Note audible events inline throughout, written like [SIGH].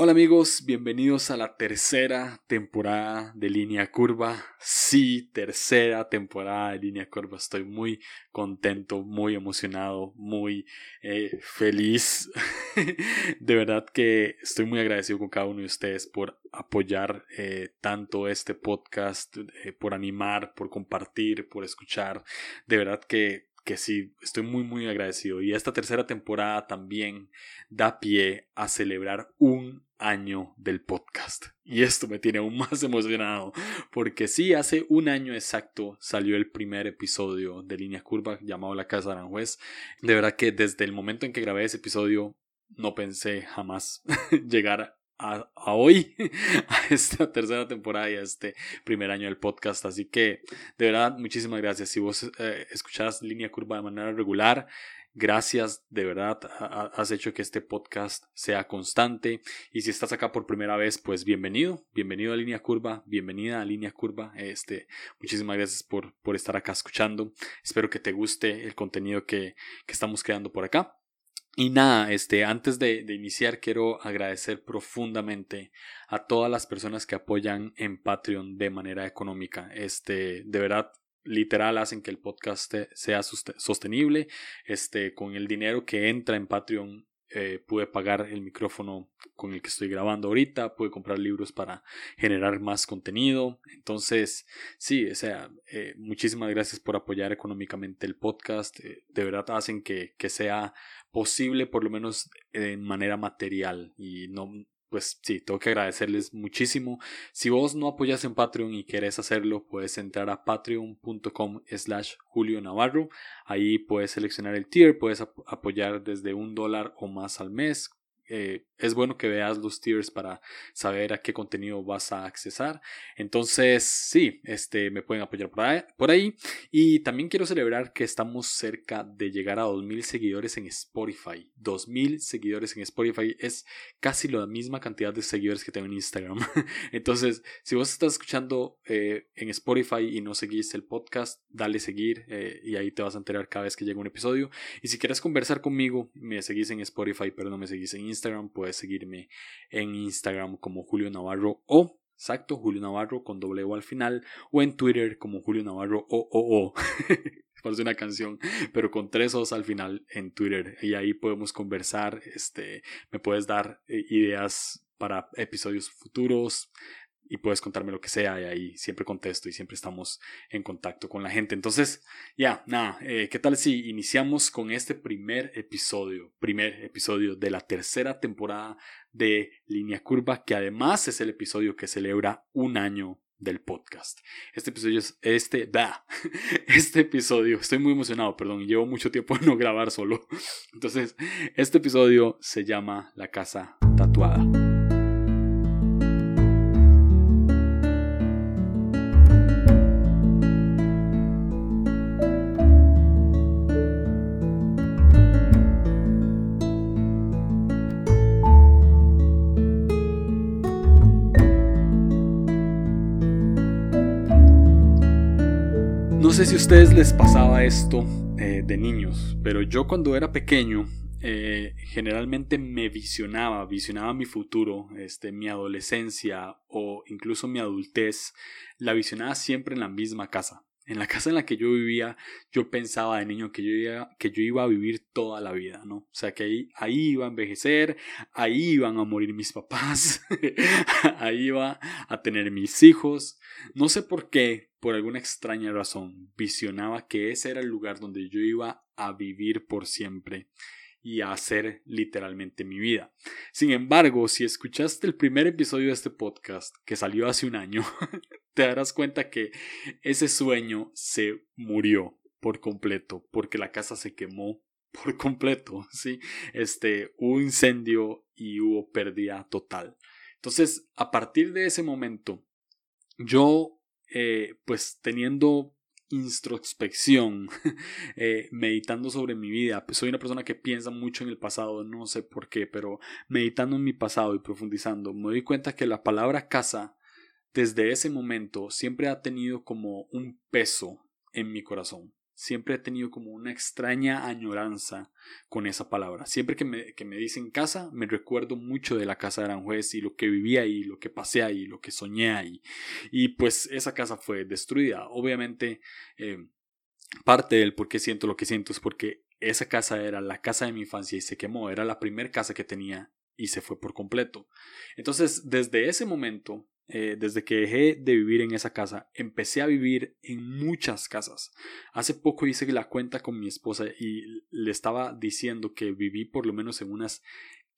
Hola amigos, bienvenidos a la tercera temporada de Línea Curva. Sí, tercera temporada de Línea Curva. Estoy muy contento, muy emocionado, muy eh, feliz. [LAUGHS] de verdad que estoy muy agradecido con cada uno de ustedes por apoyar eh, tanto este podcast, eh, por animar, por compartir, por escuchar. De verdad que que sí, estoy muy muy agradecido. Y esta tercera temporada también da pie a celebrar un año del podcast. Y esto me tiene aún más emocionado, porque sí, hace un año exacto salió el primer episodio de Línea Curva llamado La Casa de Aranjuez. De verdad que desde el momento en que grabé ese episodio no pensé jamás [LAUGHS] llegar a, hoy, [LAUGHS] a esta tercera temporada y a este primer año del podcast. Así que, de verdad, muchísimas gracias. Si vos eh, escuchás Línea Curva de manera regular, gracias, de verdad, has hecho que este podcast sea constante. Y si estás acá por primera vez, pues bienvenido, bienvenido a Línea Curva, bienvenida a Línea Curva. Este, muchísimas gracias por, por estar acá escuchando. Espero que te guste el contenido que, que estamos creando por acá. Y nada, este, antes de, iniciar quiero agradecer profundamente a todas las personas que apoyan en Patreon de manera económica. Este, de verdad, literal hacen que el podcast sea sostenible. Este, con el dinero que entra en Patreon eh, pude pagar el micrófono con el que estoy grabando ahorita, pude comprar libros para generar más contenido. Entonces, sí, o sea, eh, muchísimas gracias por apoyar económicamente el podcast. Eh, de verdad hacen que, que sea posible, por lo menos en manera material. Y no, pues sí, tengo que agradecerles muchísimo. Si vos no apoyas en Patreon y querés hacerlo, puedes entrar a patreon.com slash Julio Navarro. Ahí puedes seleccionar el tier, puedes apoyar desde un dólar o más al mes eh, es bueno que veas los tiers para saber a qué contenido vas a accesar. Entonces, sí, este, me pueden apoyar por ahí, Y también quiero celebrar que estamos cerca de llegar a 2.000 seguidores en Spotify. 2.000 seguidores en Spotify es casi la misma cantidad de seguidores que tengo en Instagram. [LAUGHS] Entonces, si vos estás escuchando eh, en Spotify y no seguís el podcast, dale seguir eh, y ahí te vas a enterar cada vez que llega un episodio. Y si quieres conversar conmigo, me seguís en Spotify, pero no me seguís en Instagram Instagram, puedes seguirme en Instagram como Julio Navarro o exacto, Julio Navarro con doble O al final, o en Twitter como Julio Navarro o o o. [LAUGHS] Parece una canción, pero con tres O's al final en Twitter. Y ahí podemos conversar. Este, me puedes dar eh, ideas para episodios futuros, y puedes contarme lo que sea y ahí siempre contesto y siempre estamos en contacto con la gente. Entonces, ya, nada, eh, ¿qué tal si iniciamos con este primer episodio, primer episodio de la tercera temporada de Línea Curva, que además es el episodio que celebra un año del podcast. Este episodio es este, da, [LAUGHS] este episodio, estoy muy emocionado, perdón, llevo mucho tiempo en no grabar solo. [LAUGHS] Entonces, este episodio se llama La casa tatuada. Sé si a ustedes les pasaba esto eh, de niños, pero yo cuando era pequeño eh, generalmente me visionaba, visionaba mi futuro, este, mi adolescencia o incluso mi adultez, la visionaba siempre en la misma casa. En la casa en la que yo vivía, yo pensaba de niño que yo iba, que yo iba a vivir toda la vida, ¿no? O sea, que ahí, ahí iba a envejecer, ahí iban a morir mis papás, [LAUGHS] ahí iba a tener mis hijos. No sé por qué, por alguna extraña razón, visionaba que ese era el lugar donde yo iba a vivir por siempre y a hacer literalmente mi vida. Sin embargo, si escuchaste el primer episodio de este podcast, que salió hace un año, [LAUGHS] te darás cuenta que ese sueño se murió por completo, porque la casa se quemó por completo, [LAUGHS] ¿sí? Este, hubo incendio y hubo pérdida total. Entonces, a partir de ese momento, yo eh, pues teniendo introspección, [LAUGHS] eh, meditando sobre mi vida. Pues soy una persona que piensa mucho en el pasado, no sé por qué, pero meditando en mi pasado y profundizando, me doy cuenta que la palabra casa, desde ese momento, siempre ha tenido como un peso en mi corazón. Siempre he tenido como una extraña añoranza con esa palabra. Siempre que me, que me dicen casa, me recuerdo mucho de la casa de Aranjuez y lo que vivía ahí, lo que pasé ahí, lo que soñé ahí. Y pues esa casa fue destruida. Obviamente, eh, parte del por qué siento lo que siento es porque esa casa era la casa de mi infancia y se quemó. Era la primera casa que tenía y se fue por completo. Entonces, desde ese momento, eh, desde que dejé de vivir en esa casa, empecé a vivir en muchas casas. Hace poco hice la cuenta con mi esposa y le estaba diciendo que viví por lo menos en unas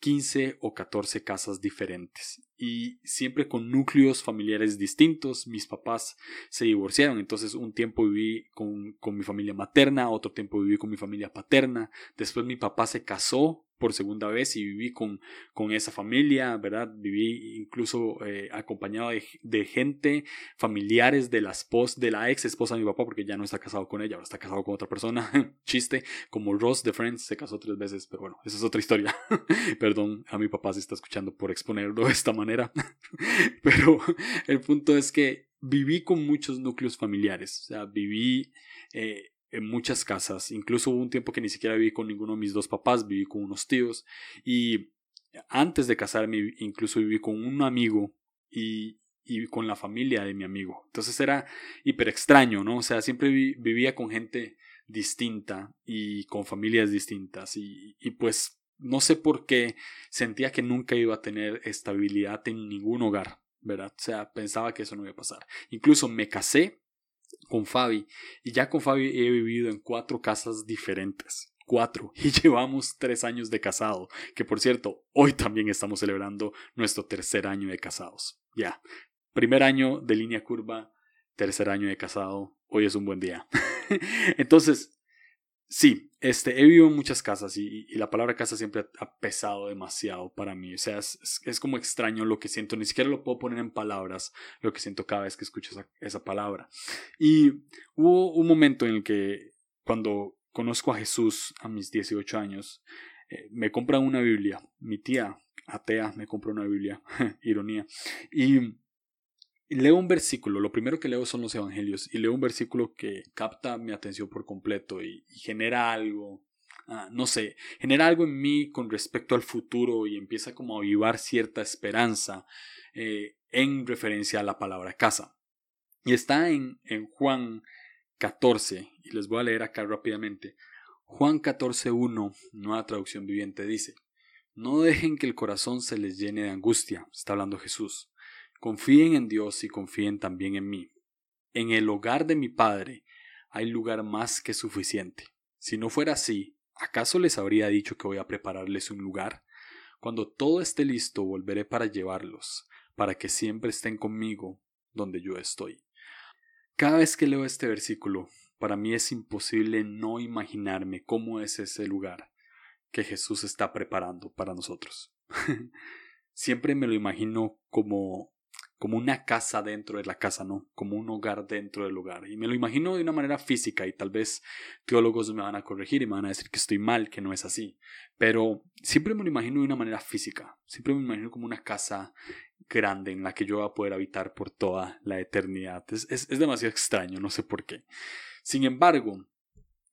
15 o 14 casas diferentes y siempre con núcleos familiares distintos. Mis papás se divorciaron, entonces un tiempo viví con, con, mi familia materna, otro tiempo viví con mi familia paterna, después mi papá se casó por segunda vez y viví con, con esa familia, ¿verdad? Viví incluso eh, acompañado de, gente, familiares de la esposa, de la ex esposa de mi papá, porque ya no está casado con ella, ahora está casado con otra persona. [LAUGHS] Chiste, como Ross de Friends se casó tres veces, pero bueno, esa es otra historia. [LAUGHS] Perdón, a mi papá se está escuchando por exponerlo de esta manera. [LAUGHS] pero el punto es que viví con muchos núcleos familiares, o sea, viví... Eh, en muchas casas. Incluso hubo un tiempo que ni siquiera viví con ninguno de mis dos papás, viví con unos tíos. Y antes de casarme, incluso viví con un amigo y, y con la familia de mi amigo. Entonces era hiper extraño, ¿no? O sea, siempre vivía con gente distinta y con familias distintas. Y, y pues no sé por qué sentía que nunca iba a tener estabilidad en ningún hogar. ¿verdad? O sea, pensaba que eso no iba a pasar. Incluso me casé con Fabi. Y ya con Fabi he vivido en cuatro casas diferentes. Cuatro. [LAUGHS] Y llevamos tres años de casado. Que por cierto, hoy también estamos celebrando nuestro tercer año de casados. Ya. Primer año de línea curva. Tercer año de casado. Hoy es un buen día. [LAUGHS] Entonces, Sí, este, he vivido en muchas casas y, la palabra casa siempre ha pesado demasiado para mí. O sea, es, como extraño lo que siento. Ni siquiera lo puedo poner en palabras, lo que siento cada vez que escucho esa, esa palabra. Y hubo un momento en el que cuando conozco a Jesús a mis 18 años, eh, me compran una Biblia. Mi tía, atea, me compró una Biblia. [LAUGHS] Ironía. Y leo un versículo, lo primero que leo son los evangelios, y leo un versículo que capta mi atención por completo y, genera algo, ah, no sé, genera algo en mí con respecto al futuro y empieza como a avivar cierta esperanza eh, en referencia a la palabra casa. Y está en, en Juan 14, y les voy a leer acá rápidamente. Juan 14.1, nueva traducción viviente, dice, No dejen que el corazón se les llene de angustia, está hablando Jesús Confíen en Dios y confíen también en mí. En el hogar de mi Padre hay lugar más que suficiente. Si no fuera así, ¿acaso les habría dicho que voy a prepararles un lugar? Cuando todo esté listo, volveré para llevarlos, para que siempre estén conmigo donde yo estoy. Cada vez que leo este versículo, para mí es imposible no imaginarme cómo es ese lugar que Jesús está preparando para nosotros. [LAUGHS] Siempre me lo imagino como como una casa dentro de la casa, ¿no? Como un hogar dentro del hogar. Y me lo imagino de una manera física y tal vez teólogos me van a corregir y me van a decir que estoy mal, que no es así. Pero siempre me lo imagino de una manera física. Siempre me imagino como una casa grande en la que yo voy a poder habitar por toda la eternidad. Es, es, demasiado extraño, no sé por qué. Sin embargo,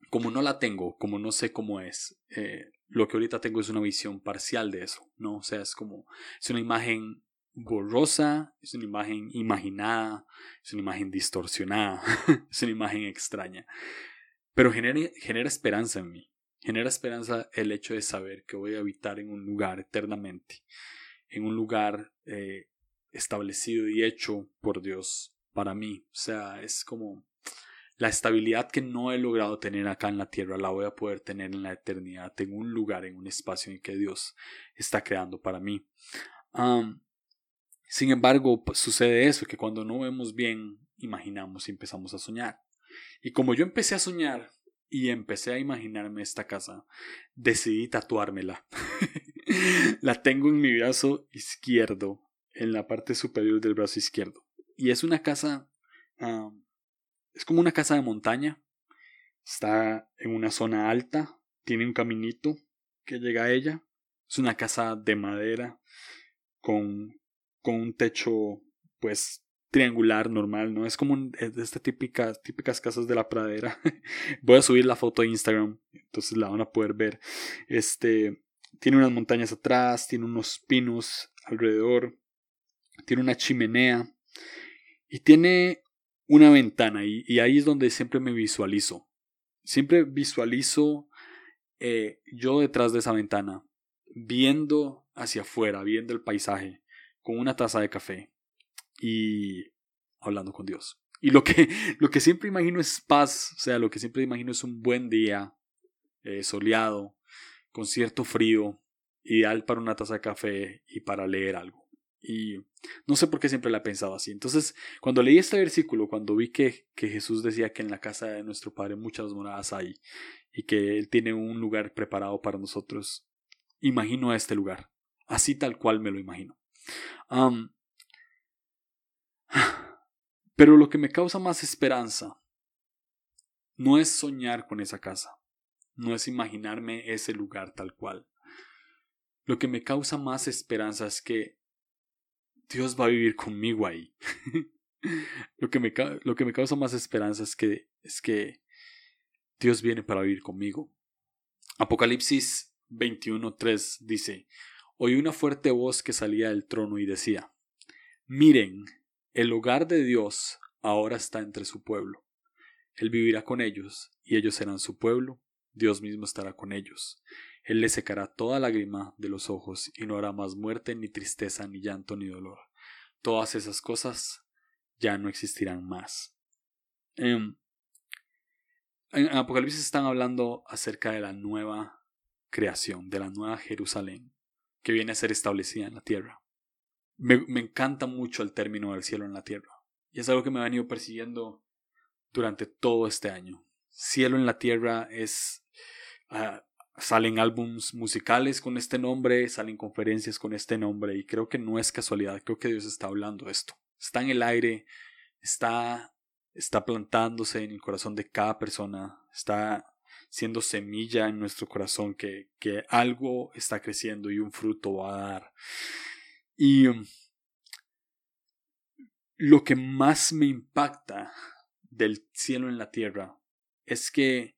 como no la tengo, como no sé cómo es, eh, lo que ahorita tengo es una visión parcial de eso, ¿no? O sea, es como, es una imagen borrosa, es una imagen imaginada, es una imagen distorsionada, [LAUGHS] es una imagen extraña. Pero genera, genera esperanza en mí. Genera esperanza el hecho de saber que voy a habitar en un lugar eternamente, en un lugar eh, establecido y hecho por Dios para mí. O sea, es como la estabilidad que no he logrado tener acá en la tierra la voy a poder tener en la eternidad, en un lugar, en un espacio en que Dios está creando para mí. Sin embargo, pues, sucede eso, que cuando no vemos bien, imaginamos y empezamos a soñar. Y como yo empecé a soñar y empecé a imaginarme esta casa, decidí tatuármela. [LAUGHS] la tengo en mi brazo izquierdo, en la parte superior del brazo izquierdo. Y es una casa, es como una casa de montaña. Está en una zona alta, tiene un caminito que llega a ella. Es una casa de madera con con un techo pues triangular normal, no es como de estas típicas, típicas casas de la pradera. [LAUGHS] Voy a subir la foto a Instagram, entonces la van a poder ver. Este tiene unas montañas atrás, tiene unos pinos alrededor, tiene una chimenea y tiene una ventana y, y ahí es donde siempre me visualizo. Siempre visualizo eh, yo detrás de esa ventana, viendo hacia afuera, viendo el paisaje, con una taza de café y hablando con Dios. Y lo que, [LAUGHS] lo que siempre imagino es paz, o sea, lo que siempre imagino es un buen día, eh, soleado, con cierto frío, ideal para una taza de café y para leer algo. Y no sé por qué siempre la he pensado así. Entonces, cuando leí este versículo, cuando vi que, que Jesús decía que en la casa de nuestro Padre muchas moradas hay y que Él tiene un lugar preparado para nosotros, imagino este lugar, así tal cual me lo imagino. [SIGHS] pero lo que me causa más esperanza no es soñar con esa casa, no es imaginarme ese lugar tal cual. Lo que me causa más esperanza es que Dios va a vivir conmigo ahí. [LAUGHS] lo, que me, lo que me causa más esperanza es que, es que Dios viene para vivir conmigo. Apocalipsis 21.3 dice, Oí una fuerte voz que salía del trono y decía, Miren, el hogar de Dios ahora está entre su pueblo. Él vivirá con ellos, y ellos serán su pueblo, Dios mismo estará con ellos. Él le secará toda lágrima de los ojos y no hará más muerte, ni tristeza, ni llanto, ni dolor. Todas esas cosas ya no existirán más. Em, en Apocalipsis están hablando acerca de la nueva creación, de la nueva Jerusalén, que viene a ser establecida en la tierra. Me, encanta mucho el término del cielo en la tierra, y es algo que me ha venido persiguiendo durante todo este año. Cielo en la tierra es ah, Salen álbums musicales con este nombre, salen conferencias con este nombre y creo que no es casualidad, creo que Dios está hablando esto. Está en el aire, está, está plantándose en el corazón de cada persona, está siendo semilla en nuestro corazón que, que algo está creciendo y un fruto va a dar. Y um, lo que más me impacta del cielo en la tierra es que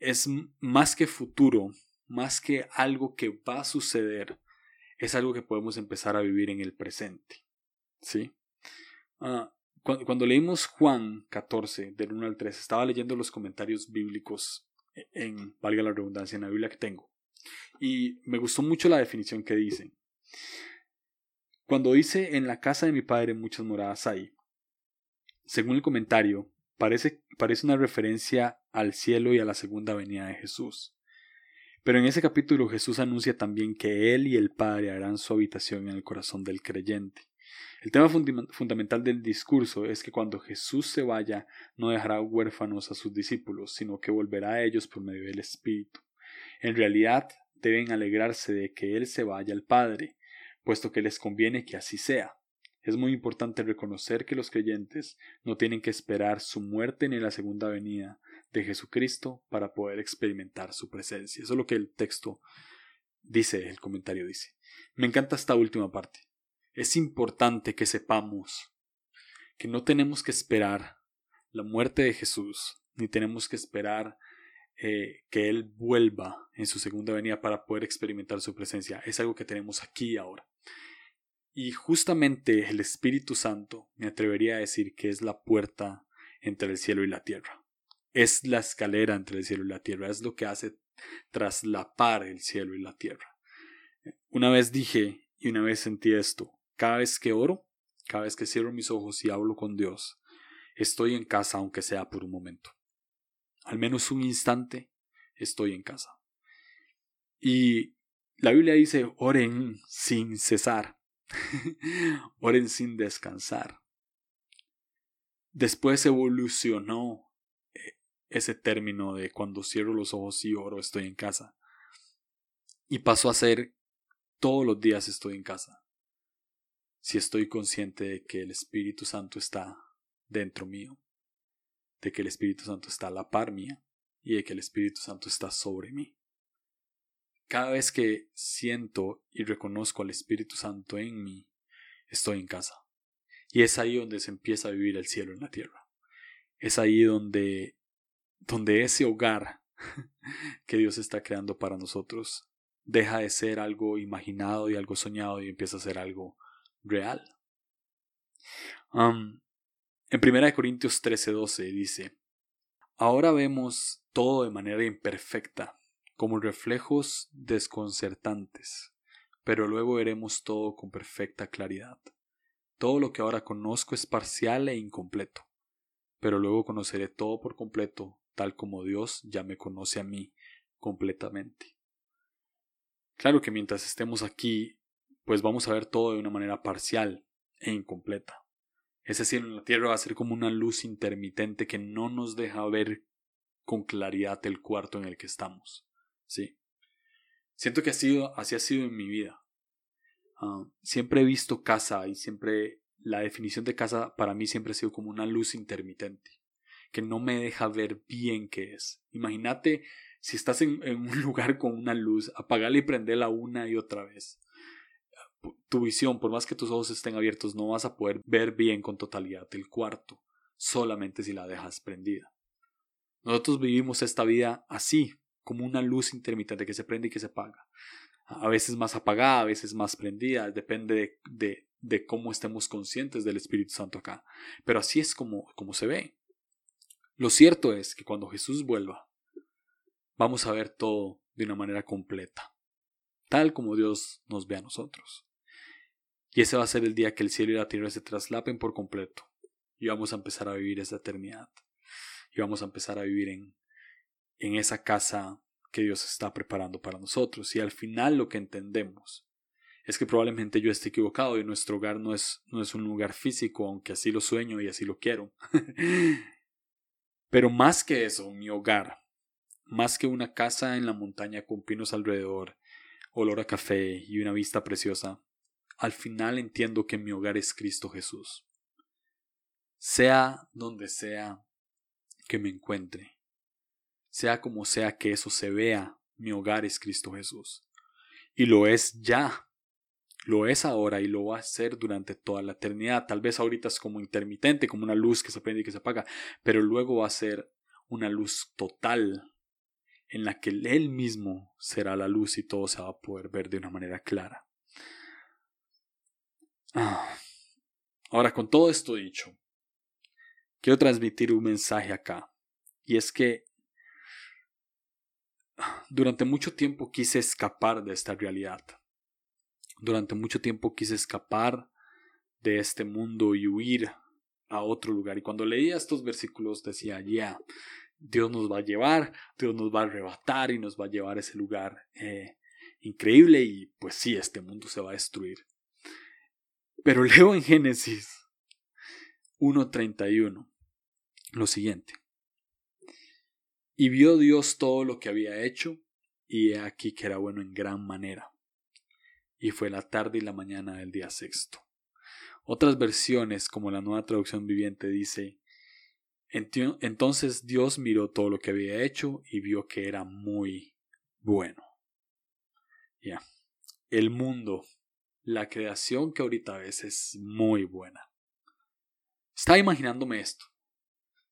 es más que futuro, más que algo que va a suceder, es algo que podemos empezar a vivir en el presente. ¿Sí? Ah, cuando, leímos Juan 14, del 1 al 3, estaba leyendo los comentarios bíblicos e, en, valga la redundancia, en la Biblia que tengo. Y me gustó mucho la definición que dice. Cuando dice en la casa de mi padre muchas moradas hay, según el comentario, parece, parece una referencia al cielo y a la segunda venida de Jesús. Pero en ese capítulo Jesús anuncia también que Él y el Padre harán su habitación en el corazón del creyente. El tema fundamental del discurso es que cuando Jesús se vaya no dejará huérfanos a sus discípulos, sino que volverá a ellos por medio del Espíritu. En realidad deben alegrarse de que Él se vaya al Padre, puesto que les conviene que así sea. Es muy importante reconocer que los creyentes no tienen que esperar su muerte ni la segunda venida de Jesucristo para poder experimentar su presencia. Eso es lo que el texto dice, el comentario dice. Me encanta esta última parte. Es importante que sepamos que no tenemos que esperar la muerte de Jesús, ni tenemos que esperar eh, que Él vuelva en su segunda venida para poder experimentar su presencia. Es algo que tenemos aquí ahora. Y justamente el Espíritu Santo me atrevería a decir que es la puerta entre el cielo y la tierra. Es la escalera entre el cielo y la tierra. Es lo que hace traslapar el cielo y la tierra. Una vez dije y una vez sentí esto. Cada vez que oro, cada vez que cierro mis ojos y hablo con Dios, estoy en casa aunque sea por un momento. Al menos un instante estoy en casa. Y la Biblia dice, oren sin cesar. [LAUGHS] Oren sin descansar. Después evolucionó eh, ese término de cuando cierro los ojos y oro estoy en casa. Y pasó a ser todos los días estoy en casa. Si estoy consciente de que el Espíritu Santo está dentro mío, de que el Espíritu Santo está a la par mía y de que el Espíritu Santo está sobre mí. Cada vez que siento y reconozco al Espíritu Santo en mí, estoy en casa. Y es ahí donde se empieza a vivir el cielo en la tierra. Es ahí donde, donde ese hogar [LAUGHS] que Dios está creando para nosotros deja de ser algo imaginado y algo soñado y empieza a ser algo real. en 1 Corintios 13:12 dice, Ahora vemos todo de manera imperfecta, como reflejos desconcertantes, pero luego veremos todo con perfecta claridad. Todo lo que ahora conozco es parcial e incompleto, pero luego conoceré todo por completo, tal como Dios ya me conoce a mí completamente. Claro que mientras estemos aquí, pues vamos a ver todo de una manera parcial e incompleta. Ese cielo en la tierra va a ser como una luz intermitente que no nos deja ver con claridad el cuarto en el que estamos. Sí. Siento que así, así ha sido en mi vida. Ah, siempre he visto casa y siempre la definición de casa para mí siempre ha sido como una luz intermitente que no me deja ver bien qué es. Imagínate si estás en, un [LAUGHS] lugar con una luz, apagarla y prenderla una y otra vez. Tu visión, por más que tus ojos estén abiertos, no vas a poder ver bien con totalidad el cuarto, solamente si la dejas prendida. Nosotros vivimos esta vida así, como una luz intermitente que se prende y que se apaga. A veces más apagada, a veces más prendida, depende de, de, cómo estemos conscientes del Espíritu Santo acá. Pero así es como, como se ve. Lo cierto es que cuando Jesús vuelva, vamos a ver todo de una manera completa, tal como Dios nos ve a nosotros. Y ese va a ser el día que el cielo y la tierra se traslapen por completo y vamos a empezar a vivir esa eternidad. Y vamos a empezar a vivir en, en esa casa que Dios está preparando para nosotros. Y al final lo que entendemos es que probablemente yo esté equivocado y nuestro hogar no es, no es un lugar físico, aunque así lo sueño y así lo quiero. [LAUGHS] Pero más que eso, mi hogar más que una casa en la montaña con pinos alrededor, olor a café y una vista preciosa, al final entiendo que mi hogar es Cristo Jesús. Sea donde sea que me encuentre, sea como sea que eso se vea, mi hogar es Cristo Jesús. Y lo es ya, lo es ahora y lo va a ser durante toda la eternidad. Tal vez ahorita es como intermitente, como una luz que se prende y que se apaga, pero luego va a ser una luz total en la que Él mismo será la luz y todo se va a poder ver de una manera clara. Ah. Ahora, con todo esto dicho, quiero transmitir un mensaje acá, y es que durante mucho tiempo quise escapar de esta realidad. Durante mucho tiempo quise escapar de este mundo y huir a otro lugar. Y cuando leía estos versículos decía, ya, Dios nos va a llevar, Dios nos va a arrebatar y nos va a llevar a ese lugar eh, increíble y pues sí, este mundo se va a destruir. Pero [LAUGHS] leo en Génesis 1.31 lo siguiente. Y vio Dios todo lo que había hecho, y he aquí que era bueno en gran manera. Y fue la tarde y la mañana del día sexto. Otras versiones, como la nueva traducción viviente, dice, entonces Dios miró todo lo que había hecho y vio que era muy bueno. Ya. El mundo, la creación que ahorita ves es muy buena. Estaba imaginándome esto.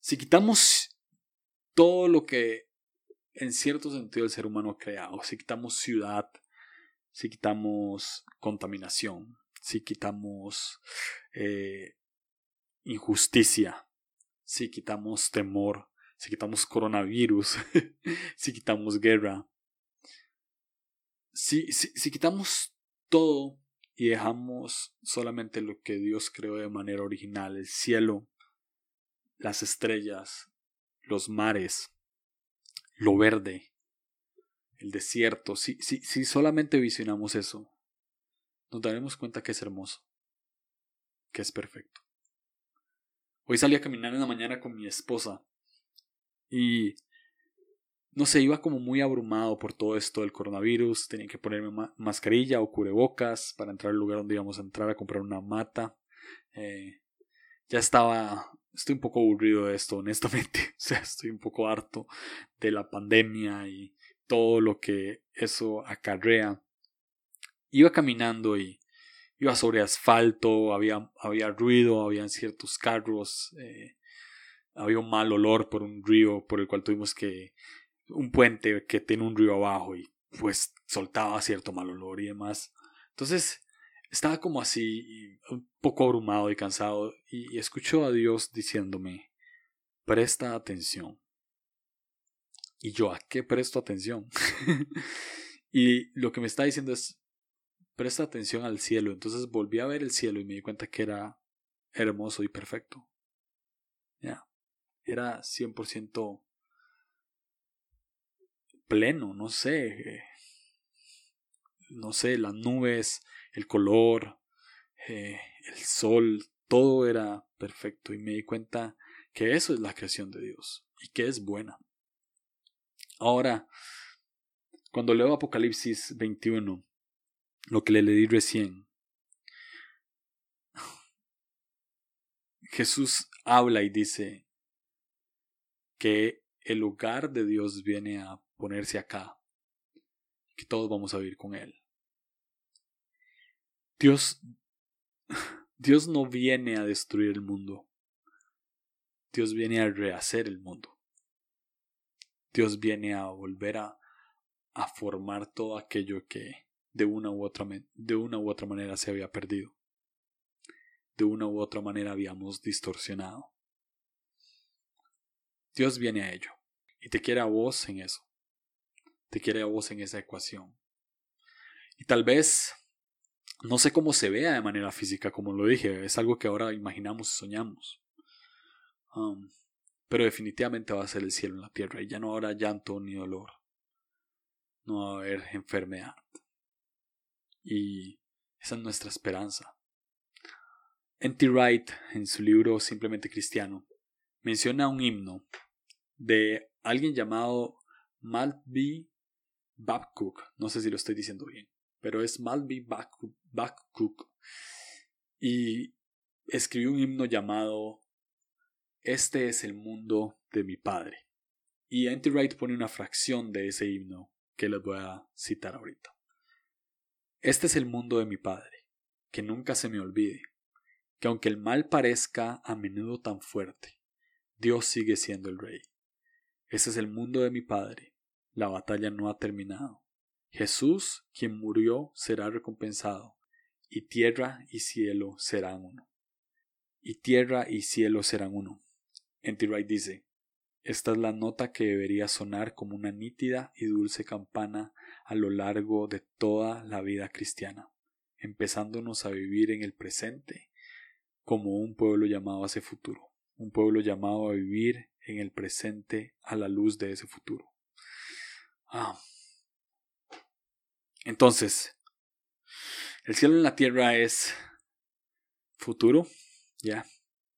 Si quitamos todo lo que en cierto sentido el ser humano ha creado, si quitamos ciudad, si quitamos contaminación, si quitamos eh, injusticia, si quitamos temor, si quitamos coronavirus, [LAUGHS] si quitamos guerra, si, si, si quitamos todo y dejamos solamente lo que Dios creó de manera original, el cielo, las estrellas, los mares, lo verde, el desierto, si, si, si solamente visionamos eso, nos daremos cuenta que es hermoso, que es perfecto. Hoy salí a caminar en la mañana con mi esposa y no sé, iba como muy abrumado por todo esto del coronavirus, tenía que ponerme mascarilla o cubrebocas para entrar al lugar donde íbamos a entrar a comprar una mata. Eh, ya estaba, estoy un poco aburrido de esto, [LAUGHS] honestamente, o sea, estoy un poco harto de la pandemia y todo lo que eso acarrea. Iba caminando y, iba sobre asfalto, había, había ruido, habían ciertos carros, eh, había un mal olor por un río por el cual tuvimos que un puente que tiene un río abajo y pues soltaba cierto mal olor y demás. Entonces estaba como así, un poco abrumado y cansado y escucho a Dios diciéndome, presta atención. Y yo, ¿a qué presto atención? [LAUGHS] y lo que me está diciendo es, presta atención al cielo. Entonces volví a ver el cielo y me di cuenta que era hermoso y perfecto. Ya, era 100% pleno, no sé. no sé, las nubes, el color, eh, el sol, todo era perfecto. Y me di cuenta que eso es la creación de Dios y que es buena. Ahora, cuando leo Apocalipsis 21, lo que le leí recién. Jesús habla y dice que el lugar de Dios viene a ponerse acá, que todos vamos a vivir con Él. Dios, [LAUGHS] Dios no viene a destruir el mundo, Dios viene a rehacer el mundo. Dios viene a volver a, a formar todo aquello que, de una u otra, de una u otra manera se había perdido. De una u otra manera habíamos distorsionado. Dios viene a ello y te quiere a vos en eso. Te quiere a vos en esa ecuación. Y tal vez no sé cómo se vea de manera física, como lo dije, es algo que ahora imaginamos y soñamos. Um, pero definitivamente va a ser el cielo en la tierra y ya no habrá llanto ni dolor. No va a haber enfermedad. Y esa es nuestra esperanza. N.T. Wright, en su libro Simplemente Cristiano, menciona un himno de alguien llamado Maltby Babcock. No sé si lo estoy diciendo bien, pero es Maltby Babcock. Y escribió un himno llamado Este es el mundo de mi padre. Y N.T. Wright pone una fracción de ese himno que les voy a citar ahorita. Este es el mundo de mi Padre, que nunca se me olvide, que aunque el mal parezca a menudo tan fuerte, Dios sigue siendo el Rey. Ese es el mundo de mi Padre, la batalla no ha terminado. Jesús, quien murió, será recompensado, y tierra y cielo serán uno. Y tierra y cielo serán uno. Wright dice, esta es la nota que debería sonar como una nítida y dulce campana a lo largo de toda la vida cristiana, empezándonos a vivir en el presente como un pueblo llamado a ese futuro, un pueblo llamado a vivir en el presente a la luz de ese futuro. Ah. Entonces, el cielo en la tierra es futuro, ya,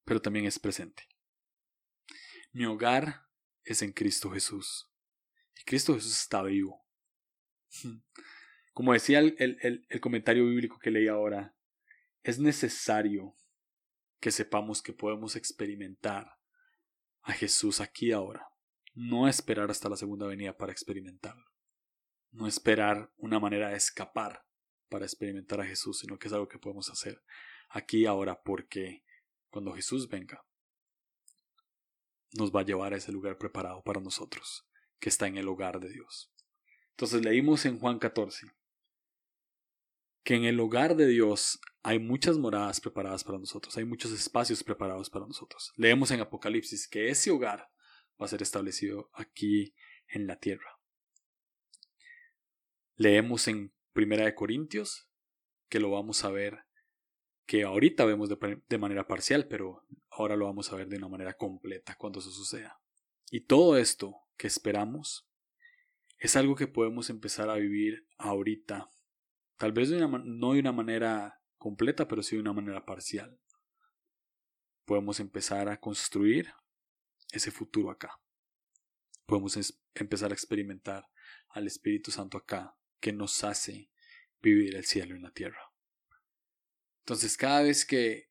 pero también es presente. Mi hogar es en Cristo Jesús. Y Cristo Jesús está vivo. Como decía el, el, comentario bíblico que leí ahora, es necesario que sepamos que podemos experimentar a Jesús aquí ahora. No esperar hasta la segunda venida para experimentarlo. No esperar una manera de escapar para experimentar a Jesús, sino que es algo que podemos hacer aquí ahora porque cuando Jesús venga, nos va a llevar a ese lugar preparado para nosotros, que está en el hogar de Dios. Entonces leímos en Juan 14 que en el hogar de Dios hay muchas moradas preparadas para nosotros, hay muchos espacios preparados para nosotros. Leemos en Apocalipsis que ese hogar va a ser establecido aquí en la tierra. Leemos en Primera de Corintios que lo vamos a ver que ahorita vemos de, de, manera parcial, pero ahora lo vamos a ver de una manera completa cuando eso suceda. Y todo esto que esperamos es algo que podemos empezar a vivir ahorita. Tal vez no de una manera completa, pero sí de una manera parcial. Podemos empezar a construir ese futuro acá. Podemos empezar a experimentar al Espíritu Santo acá, que nos hace vivir el cielo en la tierra. Entonces, cada vez que,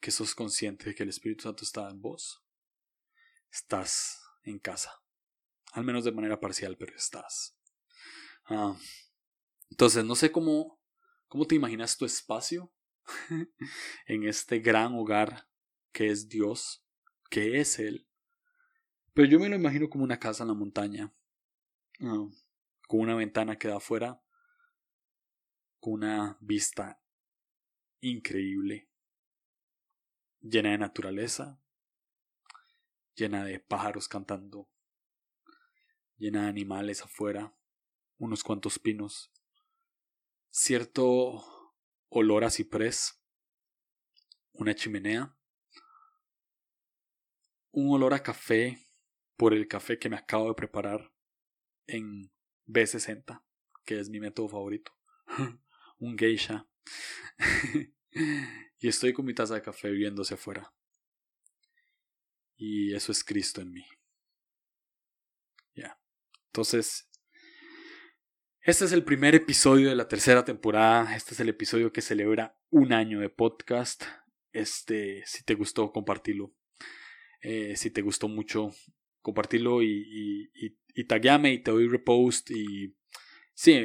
que sos consciente de que el Espíritu Santo está en vos, estás en casa al menos de manera parcial, pero estás. Ah, entonces, no sé cómo, cómo te imaginas tu espacio [LAUGHS] en este gran hogar que es Dios, que es Él. Pero yo me lo imagino como una casa en la montaña, con una ventana que da afuera, con una vista increíble, llena de naturaleza, llena de pájaros cantando, llena de animales afuera, unos cuantos pinos, cierto olor a ciprés, una chimenea, un olor a café por el café que me acabo de preparar en B60, que es mi método favorito, [LAUGHS] un geisha. [LAUGHS] y estoy con mi taza de café viéndose afuera. Y eso es Cristo en mí. Ya. Entonces, este es el primer episodio de la tercera temporada. Este es el episodio que celebra un año de podcast. Este, si te gustó, compartilo. Eh, si te gustó mucho, compartilo y, y, y, y te doy repost. Y sí,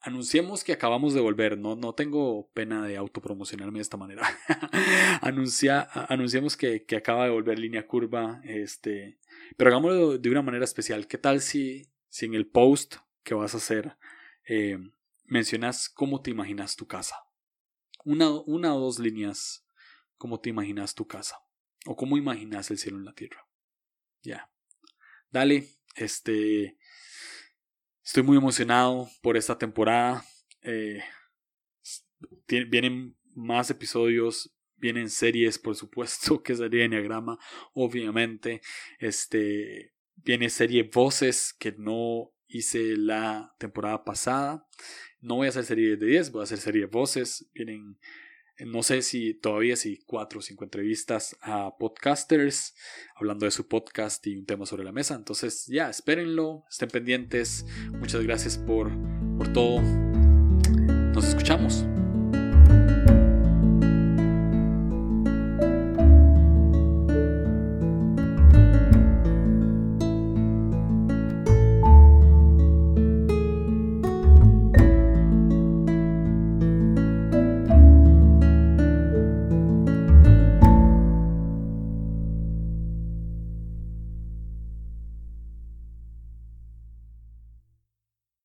anunciemos que acabamos de volver. No, no tengo pena de autopromocionarme de esta manera. [LAUGHS] Anuncia, anunciamos que, que, acaba de volver línea curva. Este, pero hagámoslo de una manera especial. ¿Qué tal si, si en el post que vas a hacer eh, mencionas cómo te imaginas tu casa. Una, una o dos líneas, cómo te imaginas tu casa. O cómo imaginas el cielo en la tierra. Ya. Dale, este... Estoy muy emocionado por esta temporada. Eh, vienen más episodios, vienen series, por supuesto, [LAUGHS] que sería Enneagrama, obviamente. Este, viene serie Voces, que no hice la temporada pasada. No voy a hacer serie de 10, voy a hacer serie voces. Vienen, no sé si todavía si cuatro o cinco entrevistas a podcasters hablando de su podcast y un tema sobre la mesa. Entonces ya, espérenlo, estén pendientes. Muchas gracias por, por todo. Nos escuchamos.